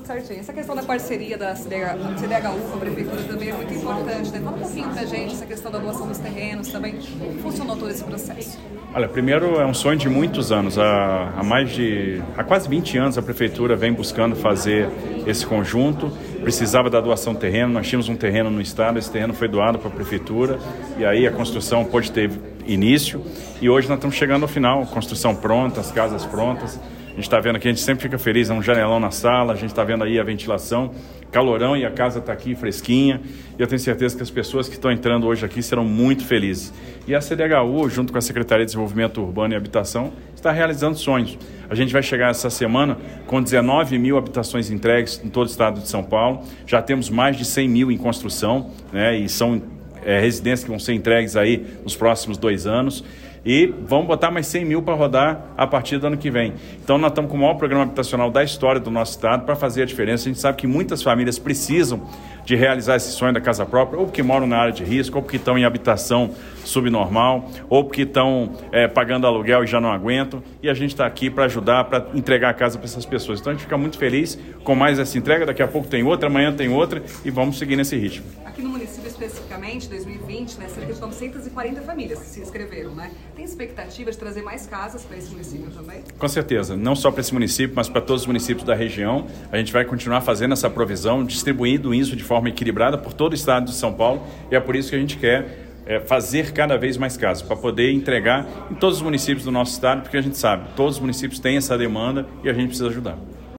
tudo certinho. Essa questão da parceria da CDHU com a Prefeitura também é muito importante, né? Fala um pouquinho pra gente essa questão da doação dos terrenos também. Como funcionou todo esse processo? Olha, primeiro é um sonho de muitos anos. Há, há mais de. há quase 20 anos a Prefeitura vem buscando fazer esse conjunto. Precisava da doação de terreno, nós tínhamos um terreno no estado, esse terreno foi doado para a Prefeitura e aí a construção pôde ter início. E hoje nós estamos chegando ao final, construção pronta, as casas prontas. Gente está vendo aqui, a gente sempre fica feliz, é um janelão na sala, a gente está vendo aí a ventilação, calorão e a casa está aqui fresquinha. E eu tenho certeza que as pessoas que estão entrando hoje aqui serão muito felizes. E a CDHU, junto com a Secretaria de Desenvolvimento Urbano e Habitação, está realizando sonhos. A gente vai chegar essa semana com 19 mil habitações entregues em todo o estado de São Paulo. Já temos mais de 100 mil em construção, né? E são é, residências que vão ser entregues aí nos próximos dois anos e vamos botar mais 100 mil para rodar a partir do ano que vem. Então, nós estamos com o maior programa habitacional da história do nosso estado para fazer a diferença. A gente sabe que muitas famílias precisam de realizar esse sonho da casa própria, ou porque moram na área de risco, ou porque estão em habitação subnormal, ou porque estão é, pagando aluguel e já não aguentam. E a gente está aqui para ajudar, para entregar a casa para essas pessoas. Então, a gente fica muito feliz com mais essa entrega. Daqui a pouco tem outra, amanhã tem outra, e vamos seguir nesse ritmo. Aqui no município especificamente, 2020, né, cerca de 940 famílias se inscreveram, né? Tem expectativa de trazer mais casas para esse município também? Com certeza, não só para esse município, mas para todos os municípios da região. A gente vai continuar fazendo essa provisão, distribuindo isso de forma equilibrada por todo o estado de São Paulo, e é por isso que a gente quer é, fazer cada vez mais casas, para poder entregar em todos os municípios do nosso estado, porque a gente sabe, todos os municípios têm essa demanda e a gente precisa ajudar.